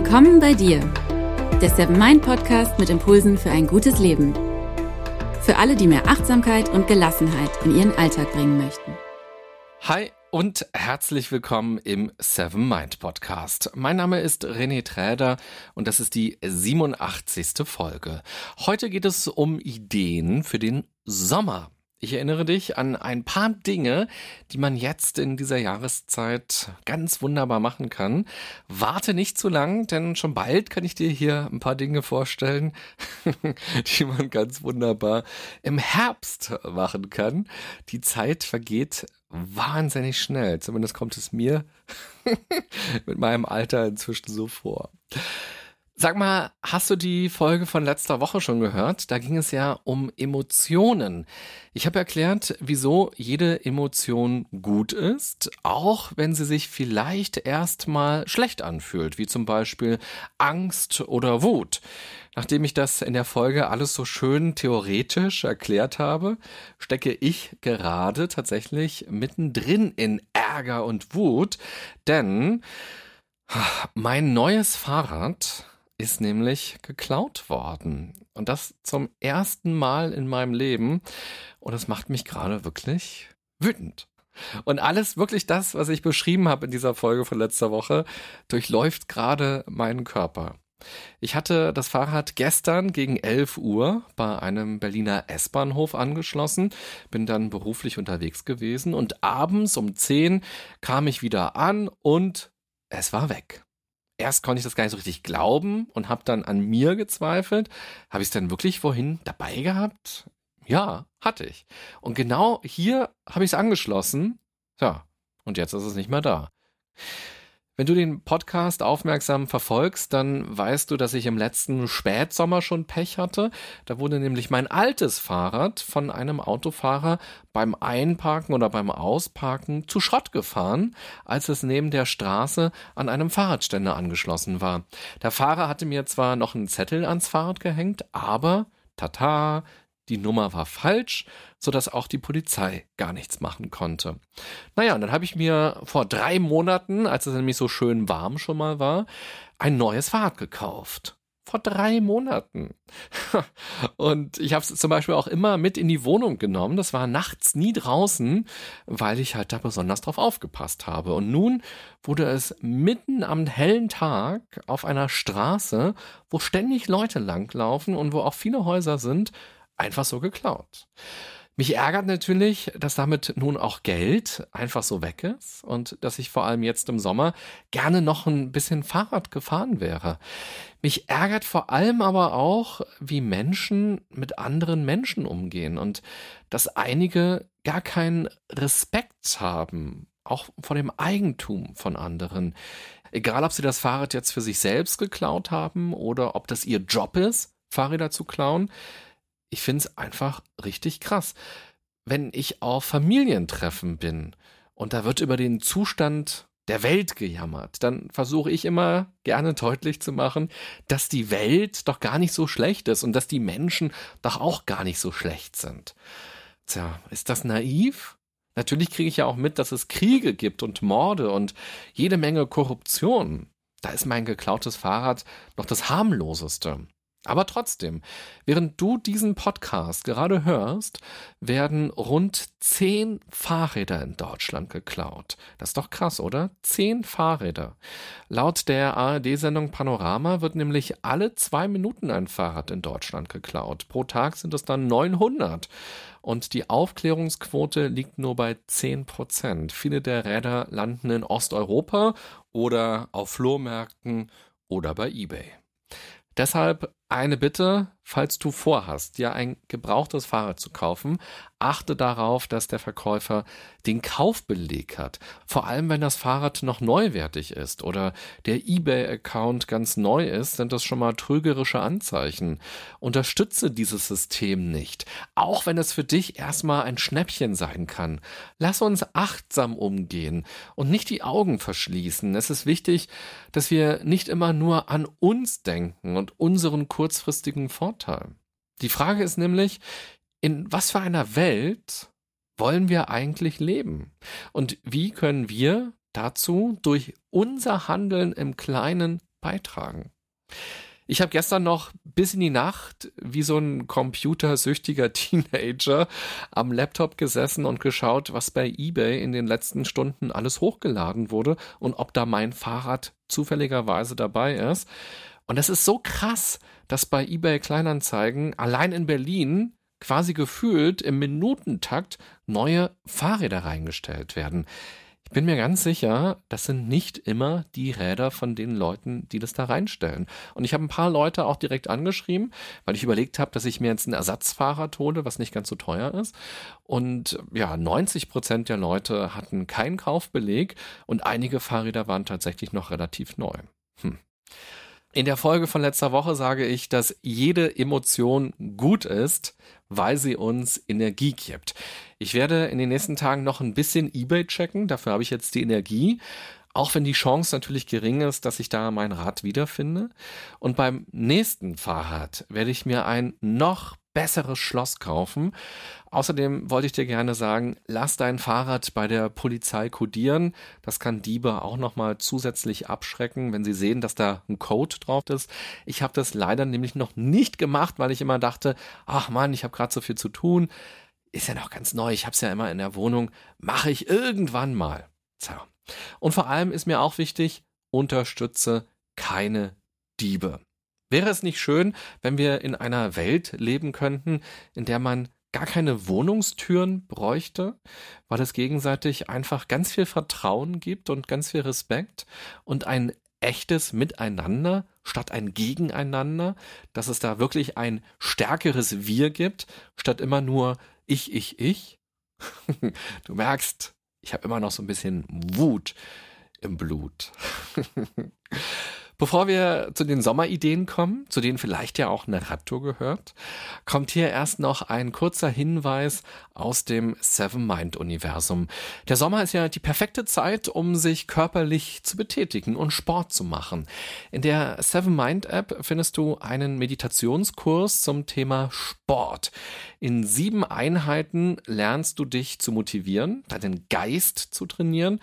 Willkommen bei dir, der Seven Mind Podcast mit Impulsen für ein gutes Leben. Für alle, die mehr Achtsamkeit und Gelassenheit in ihren Alltag bringen möchten. Hi und herzlich willkommen im Seven Mind Podcast. Mein Name ist René Träder und das ist die 87. Folge. Heute geht es um Ideen für den Sommer. Ich erinnere dich an ein paar Dinge, die man jetzt in dieser Jahreszeit ganz wunderbar machen kann. Warte nicht zu lang, denn schon bald kann ich dir hier ein paar Dinge vorstellen, die man ganz wunderbar im Herbst machen kann. Die Zeit vergeht wahnsinnig schnell. Zumindest kommt es mir mit meinem Alter inzwischen so vor. Sag mal, hast du die Folge von letzter Woche schon gehört? Da ging es ja um Emotionen. Ich habe erklärt, wieso jede Emotion gut ist, auch wenn sie sich vielleicht erstmal schlecht anfühlt, wie zum Beispiel Angst oder Wut. Nachdem ich das in der Folge alles so schön theoretisch erklärt habe, stecke ich gerade tatsächlich mittendrin in Ärger und Wut, denn mein neues Fahrrad ist nämlich geklaut worden. Und das zum ersten Mal in meinem Leben. Und das macht mich gerade wirklich wütend. Und alles wirklich das, was ich beschrieben habe in dieser Folge von letzter Woche, durchläuft gerade meinen Körper. Ich hatte das Fahrrad gestern gegen 11 Uhr bei einem Berliner S-Bahnhof angeschlossen, bin dann beruflich unterwegs gewesen und abends um 10 kam ich wieder an und es war weg erst konnte ich das gar nicht so richtig glauben und habe dann an mir gezweifelt. Habe ich es denn wirklich vorhin dabei gehabt? Ja, hatte ich. Und genau hier habe ich es angeschlossen. Ja, und jetzt ist es nicht mehr da. Wenn du den Podcast aufmerksam verfolgst, dann weißt du, dass ich im letzten Spätsommer schon Pech hatte. Da wurde nämlich mein altes Fahrrad von einem Autofahrer beim Einparken oder beim Ausparken zu Schrott gefahren, als es neben der Straße an einem Fahrradständer angeschlossen war. Der Fahrer hatte mir zwar noch einen Zettel ans Fahrrad gehängt, aber tata, die Nummer war falsch, sodass auch die Polizei gar nichts machen konnte. Naja, und dann habe ich mir vor drei Monaten, als es nämlich so schön warm schon mal war, ein neues Fahrrad gekauft. Vor drei Monaten. Und ich habe es zum Beispiel auch immer mit in die Wohnung genommen. Das war nachts nie draußen, weil ich halt da besonders drauf aufgepasst habe. Und nun wurde es mitten am hellen Tag auf einer Straße, wo ständig Leute langlaufen und wo auch viele Häuser sind, einfach so geklaut. Mich ärgert natürlich, dass damit nun auch Geld einfach so weg ist und dass ich vor allem jetzt im Sommer gerne noch ein bisschen Fahrrad gefahren wäre. Mich ärgert vor allem aber auch, wie Menschen mit anderen Menschen umgehen und dass einige gar keinen Respekt haben, auch vor dem Eigentum von anderen. Egal, ob sie das Fahrrad jetzt für sich selbst geklaut haben oder ob das ihr Job ist, Fahrräder zu klauen ich finde es einfach richtig krass. Wenn ich auf Familientreffen bin und da wird über den Zustand der Welt gejammert, dann versuche ich immer gerne deutlich zu machen, dass die Welt doch gar nicht so schlecht ist und dass die Menschen doch auch gar nicht so schlecht sind. Tja, ist das naiv? Natürlich kriege ich ja auch mit, dass es Kriege gibt und Morde und jede Menge Korruption. Da ist mein geklautes Fahrrad noch das harmloseste. Aber trotzdem, während du diesen Podcast gerade hörst, werden rund zehn Fahrräder in Deutschland geklaut. Das ist doch krass, oder? Zehn Fahrräder. Laut der ARD-Sendung Panorama wird nämlich alle zwei Minuten ein Fahrrad in Deutschland geklaut. Pro Tag sind es dann 900. Und die Aufklärungsquote liegt nur bei 10 Prozent. Viele der Räder landen in Osteuropa oder auf Flohmärkten oder bei eBay. Deshalb eine Bitte, falls du vorhast, dir ein gebrauchtes Fahrrad zu kaufen, achte darauf, dass der Verkäufer den Kaufbeleg hat. Vor allem, wenn das Fahrrad noch neuwertig ist oder der eBay-Account ganz neu ist, sind das schon mal trügerische Anzeichen. Unterstütze dieses System nicht, auch wenn es für dich erstmal ein Schnäppchen sein kann. Lass uns achtsam umgehen und nicht die Augen verschließen. Es ist wichtig, dass wir nicht immer nur an uns denken und unseren kurzfristigen Vorteil. Die Frage ist nämlich, in was für einer Welt wollen wir eigentlich leben? Und wie können wir dazu durch unser Handeln im Kleinen beitragen. Ich habe gestern noch bis in die Nacht wie so ein computersüchtiger Teenager am Laptop gesessen und geschaut, was bei eBay in den letzten Stunden alles hochgeladen wurde und ob da mein Fahrrad zufälligerweise dabei ist. Und es ist so krass, dass bei eBay Kleinanzeigen allein in Berlin quasi gefühlt im Minutentakt neue Fahrräder reingestellt werden. Ich bin mir ganz sicher, das sind nicht immer die Räder von den Leuten, die das da reinstellen. Und ich habe ein paar Leute auch direkt angeschrieben, weil ich überlegt habe, dass ich mir jetzt ein Ersatzfahrrad hole, was nicht ganz so teuer ist. Und ja, 90 Prozent der Leute hatten keinen Kaufbeleg und einige Fahrräder waren tatsächlich noch relativ neu. Hm. In der Folge von letzter Woche sage ich, dass jede Emotion gut ist, weil sie uns Energie gibt. Ich werde in den nächsten Tagen noch ein bisschen eBay checken, dafür habe ich jetzt die Energie. Auch wenn die Chance natürlich gering ist, dass ich da mein Rad wiederfinde. Und beim nächsten Fahrrad werde ich mir ein noch besseres Schloss kaufen. Außerdem wollte ich dir gerne sagen, lass dein Fahrrad bei der Polizei kodieren. Das kann Diebe auch nochmal zusätzlich abschrecken, wenn sie sehen, dass da ein Code drauf ist. Ich habe das leider nämlich noch nicht gemacht, weil ich immer dachte, ach Mann, ich habe gerade so viel zu tun. Ist ja noch ganz neu, ich habe es ja immer in der Wohnung. Mache ich irgendwann mal. So. Und vor allem ist mir auch wichtig, unterstütze keine Diebe. Wäre es nicht schön, wenn wir in einer Welt leben könnten, in der man gar keine Wohnungstüren bräuchte, weil es gegenseitig einfach ganz viel Vertrauen gibt und ganz viel Respekt und ein echtes Miteinander statt ein Gegeneinander, dass es da wirklich ein stärkeres Wir gibt, statt immer nur ich, ich, ich. du merkst, ich habe immer noch so ein bisschen Wut im Blut. Bevor wir zu den Sommerideen kommen, zu denen vielleicht ja auch eine Radtour gehört, kommt hier erst noch ein kurzer Hinweis aus dem Seven Mind Universum. Der Sommer ist ja die perfekte Zeit, um sich körperlich zu betätigen und Sport zu machen. In der Seven Mind App findest du einen Meditationskurs zum Thema Sport. In sieben Einheiten lernst du dich zu motivieren, deinen Geist zu trainieren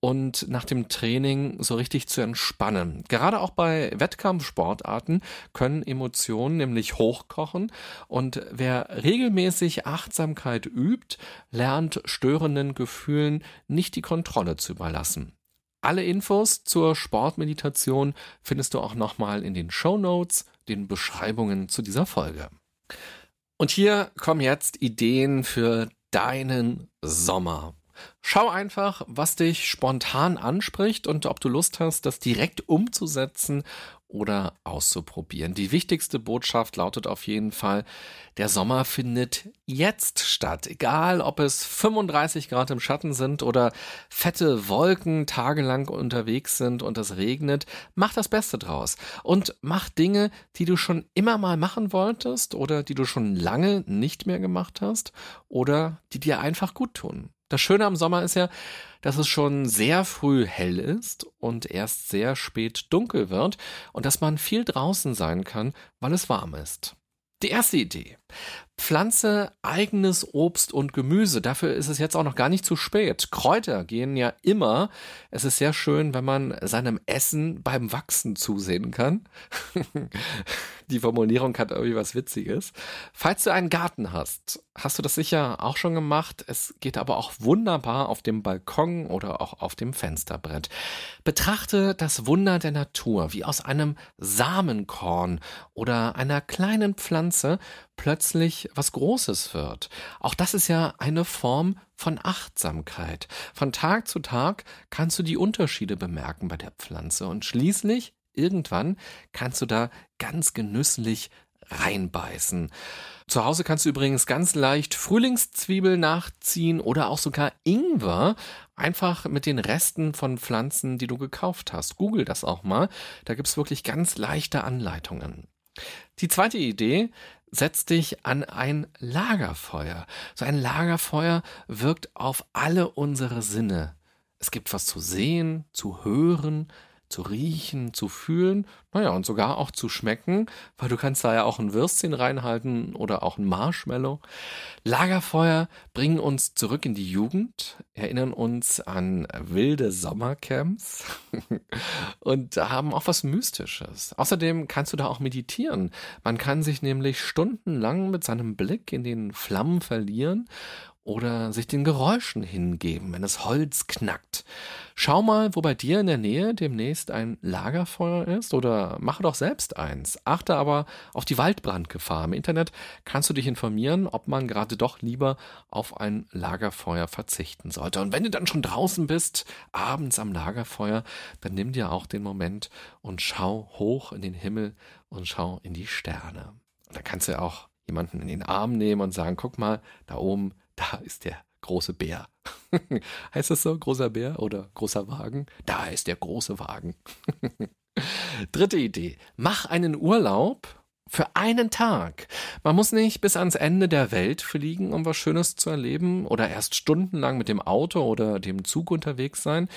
und nach dem Training so richtig zu entspannen. Gerade auch bei Wettkampfsportarten können Emotionen nämlich hochkochen und wer regelmäßig Achtsamkeit übt, lernt störenden Gefühlen nicht die Kontrolle zu überlassen. Alle Infos zur Sportmeditation findest du auch nochmal in den Show Notes, den Beschreibungen zu dieser Folge. Und hier kommen jetzt Ideen für deinen Sommer. Schau einfach, was dich spontan anspricht und ob du Lust hast, das direkt umzusetzen oder auszuprobieren. Die wichtigste Botschaft lautet auf jeden Fall, der Sommer findet jetzt statt. Egal, ob es 35 Grad im Schatten sind oder fette Wolken tagelang unterwegs sind und es regnet, mach das Beste draus und mach Dinge, die du schon immer mal machen wolltest oder die du schon lange nicht mehr gemacht hast oder die dir einfach gut tun. Das Schöne am Sommer ist ja, dass es schon sehr früh hell ist und erst sehr spät dunkel wird und dass man viel draußen sein kann, weil es warm ist. Die erste Idee. Pflanze eigenes Obst und Gemüse. Dafür ist es jetzt auch noch gar nicht zu spät. Kräuter gehen ja immer. Es ist sehr schön, wenn man seinem Essen beim Wachsen zusehen kann. Die Formulierung hat irgendwie was Witziges. Falls du einen Garten hast, hast du das sicher auch schon gemacht. Es geht aber auch wunderbar auf dem Balkon oder auch auf dem Fensterbrett. Betrachte das Wunder der Natur, wie aus einem Samenkorn oder einer kleinen Pflanze plötzlich was Großes wird. Auch das ist ja eine Form von Achtsamkeit. Von Tag zu Tag kannst du die Unterschiede bemerken bei der Pflanze und schließlich irgendwann kannst du da ganz genüsslich reinbeißen. Zu Hause kannst du übrigens ganz leicht Frühlingszwiebel nachziehen oder auch sogar Ingwer, einfach mit den Resten von Pflanzen, die du gekauft hast. Google das auch mal, da gibt's wirklich ganz leichte Anleitungen. Die zweite Idee, setz dich an ein Lagerfeuer. So ein Lagerfeuer wirkt auf alle unsere Sinne. Es gibt was zu sehen, zu hören, zu riechen, zu fühlen, naja, und sogar auch zu schmecken, weil du kannst da ja auch ein Würstchen reinhalten oder auch ein Marshmallow. Lagerfeuer bringen uns zurück in die Jugend, erinnern uns an wilde Sommercamps und haben auch was Mystisches. Außerdem kannst du da auch meditieren. Man kann sich nämlich stundenlang mit seinem Blick in den Flammen verlieren oder sich den Geräuschen hingeben, wenn es Holz knackt. Schau mal, wo bei dir in der Nähe demnächst ein Lagerfeuer ist oder mache doch selbst eins. Achte aber auf die Waldbrandgefahr. Im Internet kannst du dich informieren, ob man gerade doch lieber auf ein Lagerfeuer verzichten sollte. Und wenn du dann schon draußen bist, abends am Lagerfeuer, dann nimm dir auch den Moment und schau hoch in den Himmel und schau in die Sterne. Dann kannst du auch jemanden in den Arm nehmen und sagen, guck mal, da oben da ist der große Bär. heißt das so, großer Bär oder großer Wagen? Da ist der große Wagen. Dritte Idee. Mach einen Urlaub für einen Tag. Man muss nicht bis ans Ende der Welt fliegen, um was Schönes zu erleben oder erst stundenlang mit dem Auto oder dem Zug unterwegs sein.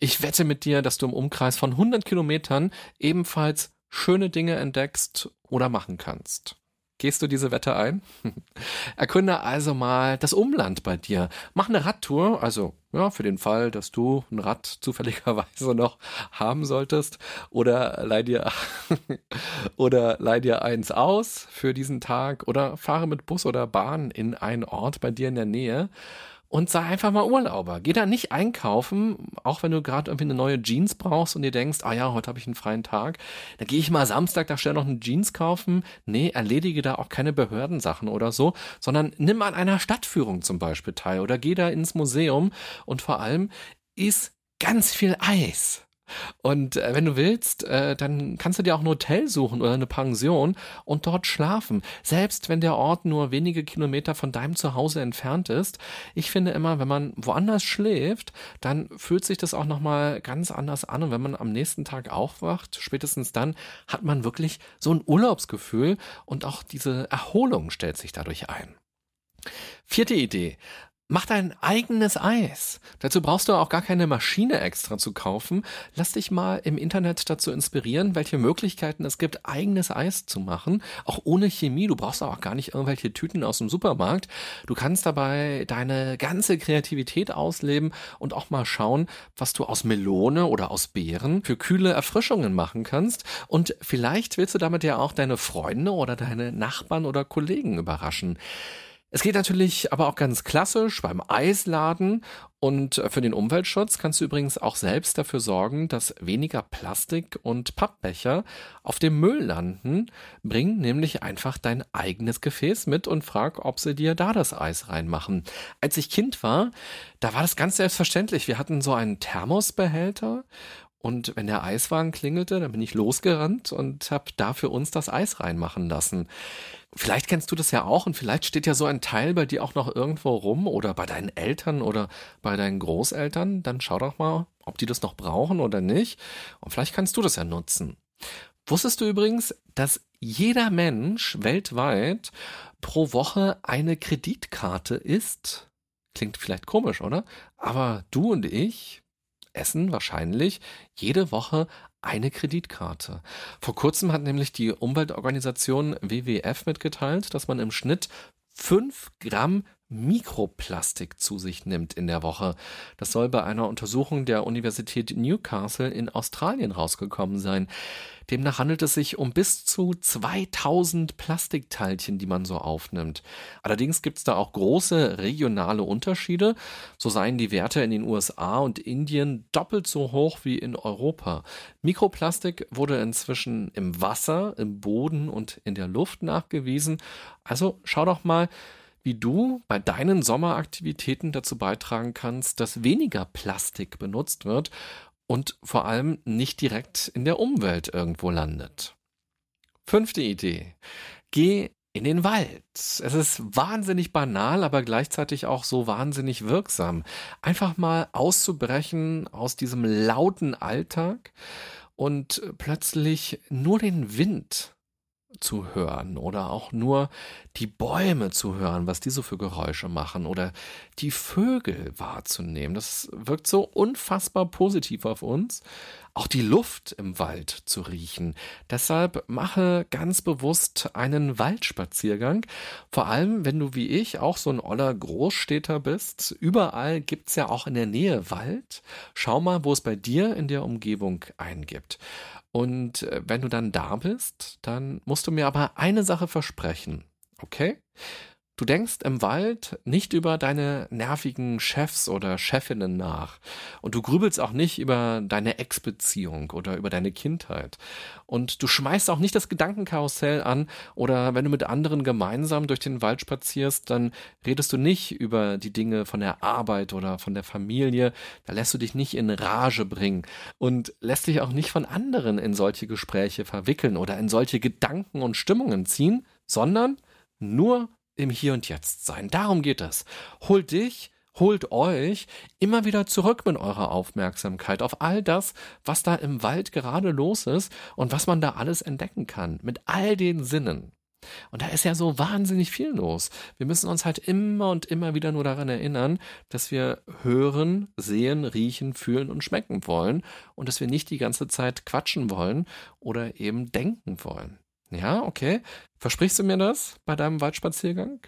Ich wette mit dir, dass du im Umkreis von 100 Kilometern ebenfalls schöne Dinge entdeckst oder machen kannst. Gehst du diese Wette ein? Erkunde also mal das Umland bei dir. Mach eine Radtour, also ja, für den Fall, dass du ein Rad zufälligerweise noch haben solltest oder leih dir oder leih dir eins aus für diesen Tag oder fahre mit Bus oder Bahn in einen Ort bei dir in der Nähe und sei einfach mal Urlauber. Geh da nicht einkaufen, auch wenn du gerade irgendwie eine neue Jeans brauchst und dir denkst, ah ja, heute habe ich einen freien Tag. Dann gehe ich mal Samstag da schnell noch eine Jeans kaufen. Nee, erledige da auch keine Behördensachen oder so, sondern nimm an einer Stadtführung zum Beispiel teil oder geh da ins Museum und vor allem iss ganz viel Eis. Und äh, wenn du willst, äh, dann kannst du dir auch ein Hotel suchen oder eine Pension und dort schlafen. Selbst wenn der Ort nur wenige Kilometer von deinem Zuhause entfernt ist. Ich finde immer, wenn man woanders schläft, dann fühlt sich das auch nochmal ganz anders an. Und wenn man am nächsten Tag aufwacht, spätestens dann hat man wirklich so ein Urlaubsgefühl und auch diese Erholung stellt sich dadurch ein. Vierte Idee. Mach dein eigenes Eis. Dazu brauchst du auch gar keine Maschine extra zu kaufen. Lass dich mal im Internet dazu inspirieren, welche Möglichkeiten es gibt, eigenes Eis zu machen. Auch ohne Chemie. Du brauchst auch gar nicht irgendwelche Tüten aus dem Supermarkt. Du kannst dabei deine ganze Kreativität ausleben und auch mal schauen, was du aus Melone oder aus Beeren für kühle Erfrischungen machen kannst. Und vielleicht willst du damit ja auch deine Freunde oder deine Nachbarn oder Kollegen überraschen. Es geht natürlich aber auch ganz klassisch beim Eisladen und für den Umweltschutz kannst du übrigens auch selbst dafür sorgen, dass weniger Plastik und Pappbecher auf dem Müll landen. Bring nämlich einfach dein eigenes Gefäß mit und frag, ob sie dir da das Eis reinmachen. Als ich Kind war, da war das ganz selbstverständlich. Wir hatten so einen Thermosbehälter und wenn der Eiswagen klingelte, dann bin ich losgerannt und habe da für uns das Eis reinmachen lassen. Vielleicht kennst du das ja auch und vielleicht steht ja so ein Teil bei dir auch noch irgendwo rum oder bei deinen Eltern oder bei deinen Großeltern. Dann schau doch mal, ob die das noch brauchen oder nicht. Und vielleicht kannst du das ja nutzen. Wusstest du übrigens, dass jeder Mensch weltweit pro Woche eine Kreditkarte ist? Klingt vielleicht komisch, oder? Aber du und ich, essen wahrscheinlich jede Woche eine Kreditkarte. Vor kurzem hat nämlich die Umweltorganisation WWF mitgeteilt, dass man im Schnitt fünf Gramm Mikroplastik zu sich nimmt in der Woche. Das soll bei einer Untersuchung der Universität Newcastle in Australien rausgekommen sein. Demnach handelt es sich um bis zu 2000 Plastikteilchen, die man so aufnimmt. Allerdings gibt es da auch große regionale Unterschiede. So seien die Werte in den USA und Indien doppelt so hoch wie in Europa. Mikroplastik wurde inzwischen im Wasser, im Boden und in der Luft nachgewiesen. Also schau doch mal, wie du bei deinen Sommeraktivitäten dazu beitragen kannst, dass weniger Plastik benutzt wird und vor allem nicht direkt in der Umwelt irgendwo landet. Fünfte Idee. Geh in den Wald. Es ist wahnsinnig banal, aber gleichzeitig auch so wahnsinnig wirksam. Einfach mal auszubrechen aus diesem lauten Alltag und plötzlich nur den Wind zu hören oder auch nur die Bäume zu hören, was die so für Geräusche machen oder die Vögel wahrzunehmen. Das wirkt so unfassbar positiv auf uns. Auch die Luft im Wald zu riechen. Deshalb mache ganz bewusst einen Waldspaziergang. Vor allem, wenn du wie ich auch so ein oller Großstädter bist. Überall gibt's ja auch in der Nähe Wald. Schau mal, wo es bei dir in der Umgebung einen gibt. Und äh, wenn du dann da bist, dann musst du mir aber eine Sache versprechen. Okay? Du denkst im Wald nicht über deine nervigen Chefs oder Chefinnen nach. Und du grübelst auch nicht über deine Ex-Beziehung oder über deine Kindheit. Und du schmeißt auch nicht das Gedankenkarussell an oder wenn du mit anderen gemeinsam durch den Wald spazierst, dann redest du nicht über die Dinge von der Arbeit oder von der Familie. Da lässt du dich nicht in Rage bringen und lässt dich auch nicht von anderen in solche Gespräche verwickeln oder in solche Gedanken und Stimmungen ziehen, sondern nur im Hier und Jetzt sein. Darum geht es. Holt dich, holt euch immer wieder zurück mit eurer Aufmerksamkeit auf all das, was da im Wald gerade los ist und was man da alles entdecken kann. Mit all den Sinnen. Und da ist ja so wahnsinnig viel los. Wir müssen uns halt immer und immer wieder nur daran erinnern, dass wir hören, sehen, riechen, fühlen und schmecken wollen und dass wir nicht die ganze Zeit quatschen wollen oder eben denken wollen. Ja, okay. Versprichst du mir das bei deinem Waldspaziergang?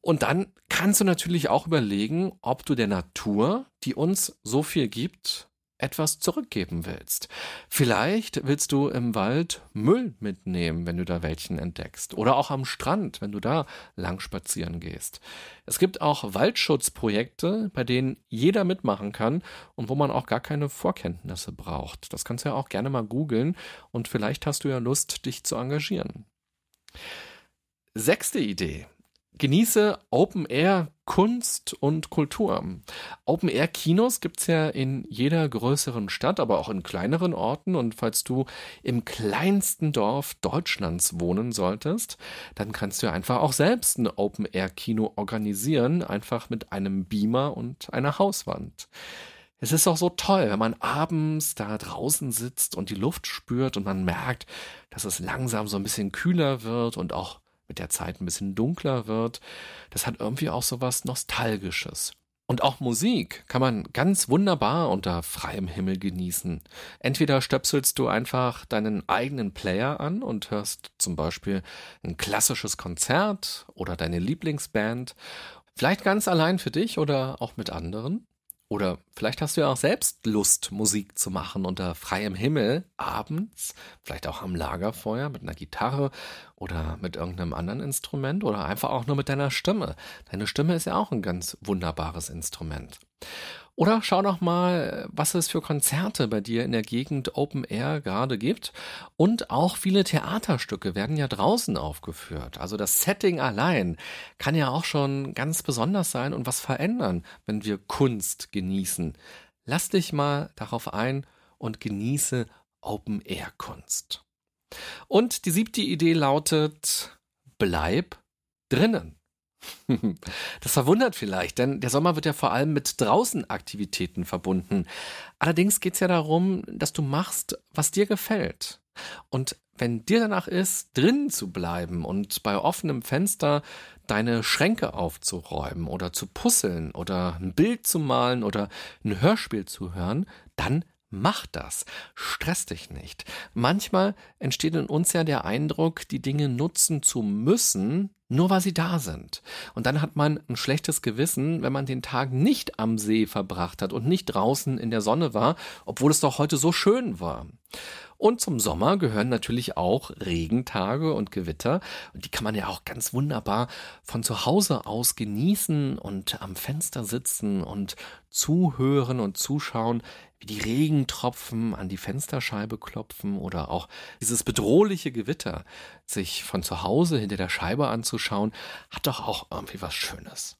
Und dann kannst du natürlich auch überlegen, ob du der Natur, die uns so viel gibt, etwas zurückgeben willst. Vielleicht willst du im Wald Müll mitnehmen, wenn du da welchen entdeckst. Oder auch am Strand, wenn du da lang spazieren gehst. Es gibt auch Waldschutzprojekte, bei denen jeder mitmachen kann und wo man auch gar keine Vorkenntnisse braucht. Das kannst du ja auch gerne mal googeln und vielleicht hast du ja Lust, dich zu engagieren. Sechste Idee. Genieße Open Air Kunst und Kultur. Open Air Kinos gibt's ja in jeder größeren Stadt, aber auch in kleineren Orten. Und falls du im kleinsten Dorf Deutschlands wohnen solltest, dann kannst du einfach auch selbst ein Open Air Kino organisieren, einfach mit einem Beamer und einer Hauswand. Es ist auch so toll, wenn man abends da draußen sitzt und die Luft spürt und man merkt, dass es langsam so ein bisschen kühler wird und auch mit der Zeit ein bisschen dunkler wird. Das hat irgendwie auch so was Nostalgisches. Und auch Musik kann man ganz wunderbar unter freiem Himmel genießen. Entweder stöpselst du einfach deinen eigenen Player an und hörst zum Beispiel ein klassisches Konzert oder deine Lieblingsband, vielleicht ganz allein für dich oder auch mit anderen. Oder vielleicht hast du ja auch selbst Lust, Musik zu machen unter freiem Himmel, abends, vielleicht auch am Lagerfeuer mit einer Gitarre oder mit irgendeinem anderen Instrument oder einfach auch nur mit deiner Stimme. Deine Stimme ist ja auch ein ganz wunderbares Instrument. Oder schau doch mal, was es für Konzerte bei dir in der Gegend Open Air gerade gibt. Und auch viele Theaterstücke werden ja draußen aufgeführt. Also das Setting allein kann ja auch schon ganz besonders sein und was verändern, wenn wir Kunst genießen. Lass dich mal darauf ein und genieße Open Air Kunst. Und die siebte Idee lautet, bleib drinnen. Das verwundert vielleicht, denn der Sommer wird ja vor allem mit Draußenaktivitäten verbunden. Allerdings geht es ja darum, dass du machst, was dir gefällt. Und wenn dir danach ist, drinnen zu bleiben und bei offenem Fenster deine Schränke aufzuräumen oder zu puzzeln oder ein Bild zu malen oder ein Hörspiel zu hören, dann Mach das. Stress dich nicht. Manchmal entsteht in uns ja der Eindruck, die Dinge nutzen zu müssen, nur weil sie da sind. Und dann hat man ein schlechtes Gewissen, wenn man den Tag nicht am See verbracht hat und nicht draußen in der Sonne war, obwohl es doch heute so schön war. Und zum Sommer gehören natürlich auch Regentage und Gewitter. Und die kann man ja auch ganz wunderbar von zu Hause aus genießen und am Fenster sitzen und zuhören und zuschauen, wie die Regentropfen an die Fensterscheibe klopfen oder auch dieses bedrohliche Gewitter sich von zu Hause hinter der Scheibe anzuschauen, hat doch auch irgendwie was Schönes.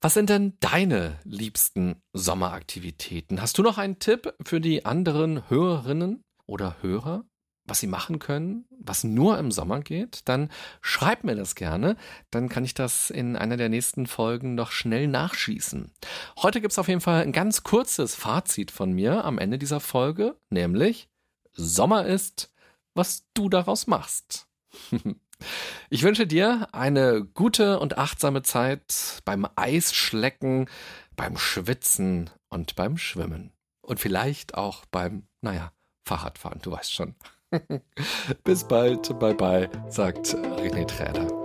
Was sind denn deine liebsten Sommeraktivitäten? Hast du noch einen Tipp für die anderen Hörerinnen oder Hörer? was sie machen können, was nur im Sommer geht, dann schreib mir das gerne. Dann kann ich das in einer der nächsten Folgen noch schnell nachschießen. Heute gibt's auf jeden Fall ein ganz kurzes Fazit von mir am Ende dieser Folge, nämlich Sommer ist was du daraus machst. Ich wünsche dir eine gute und achtsame Zeit beim Eisschlecken, beim Schwitzen und beim Schwimmen. Und vielleicht auch beim, naja, Fahrradfahren, du weißt schon. Bis bald, bye bye, sagt René Träder.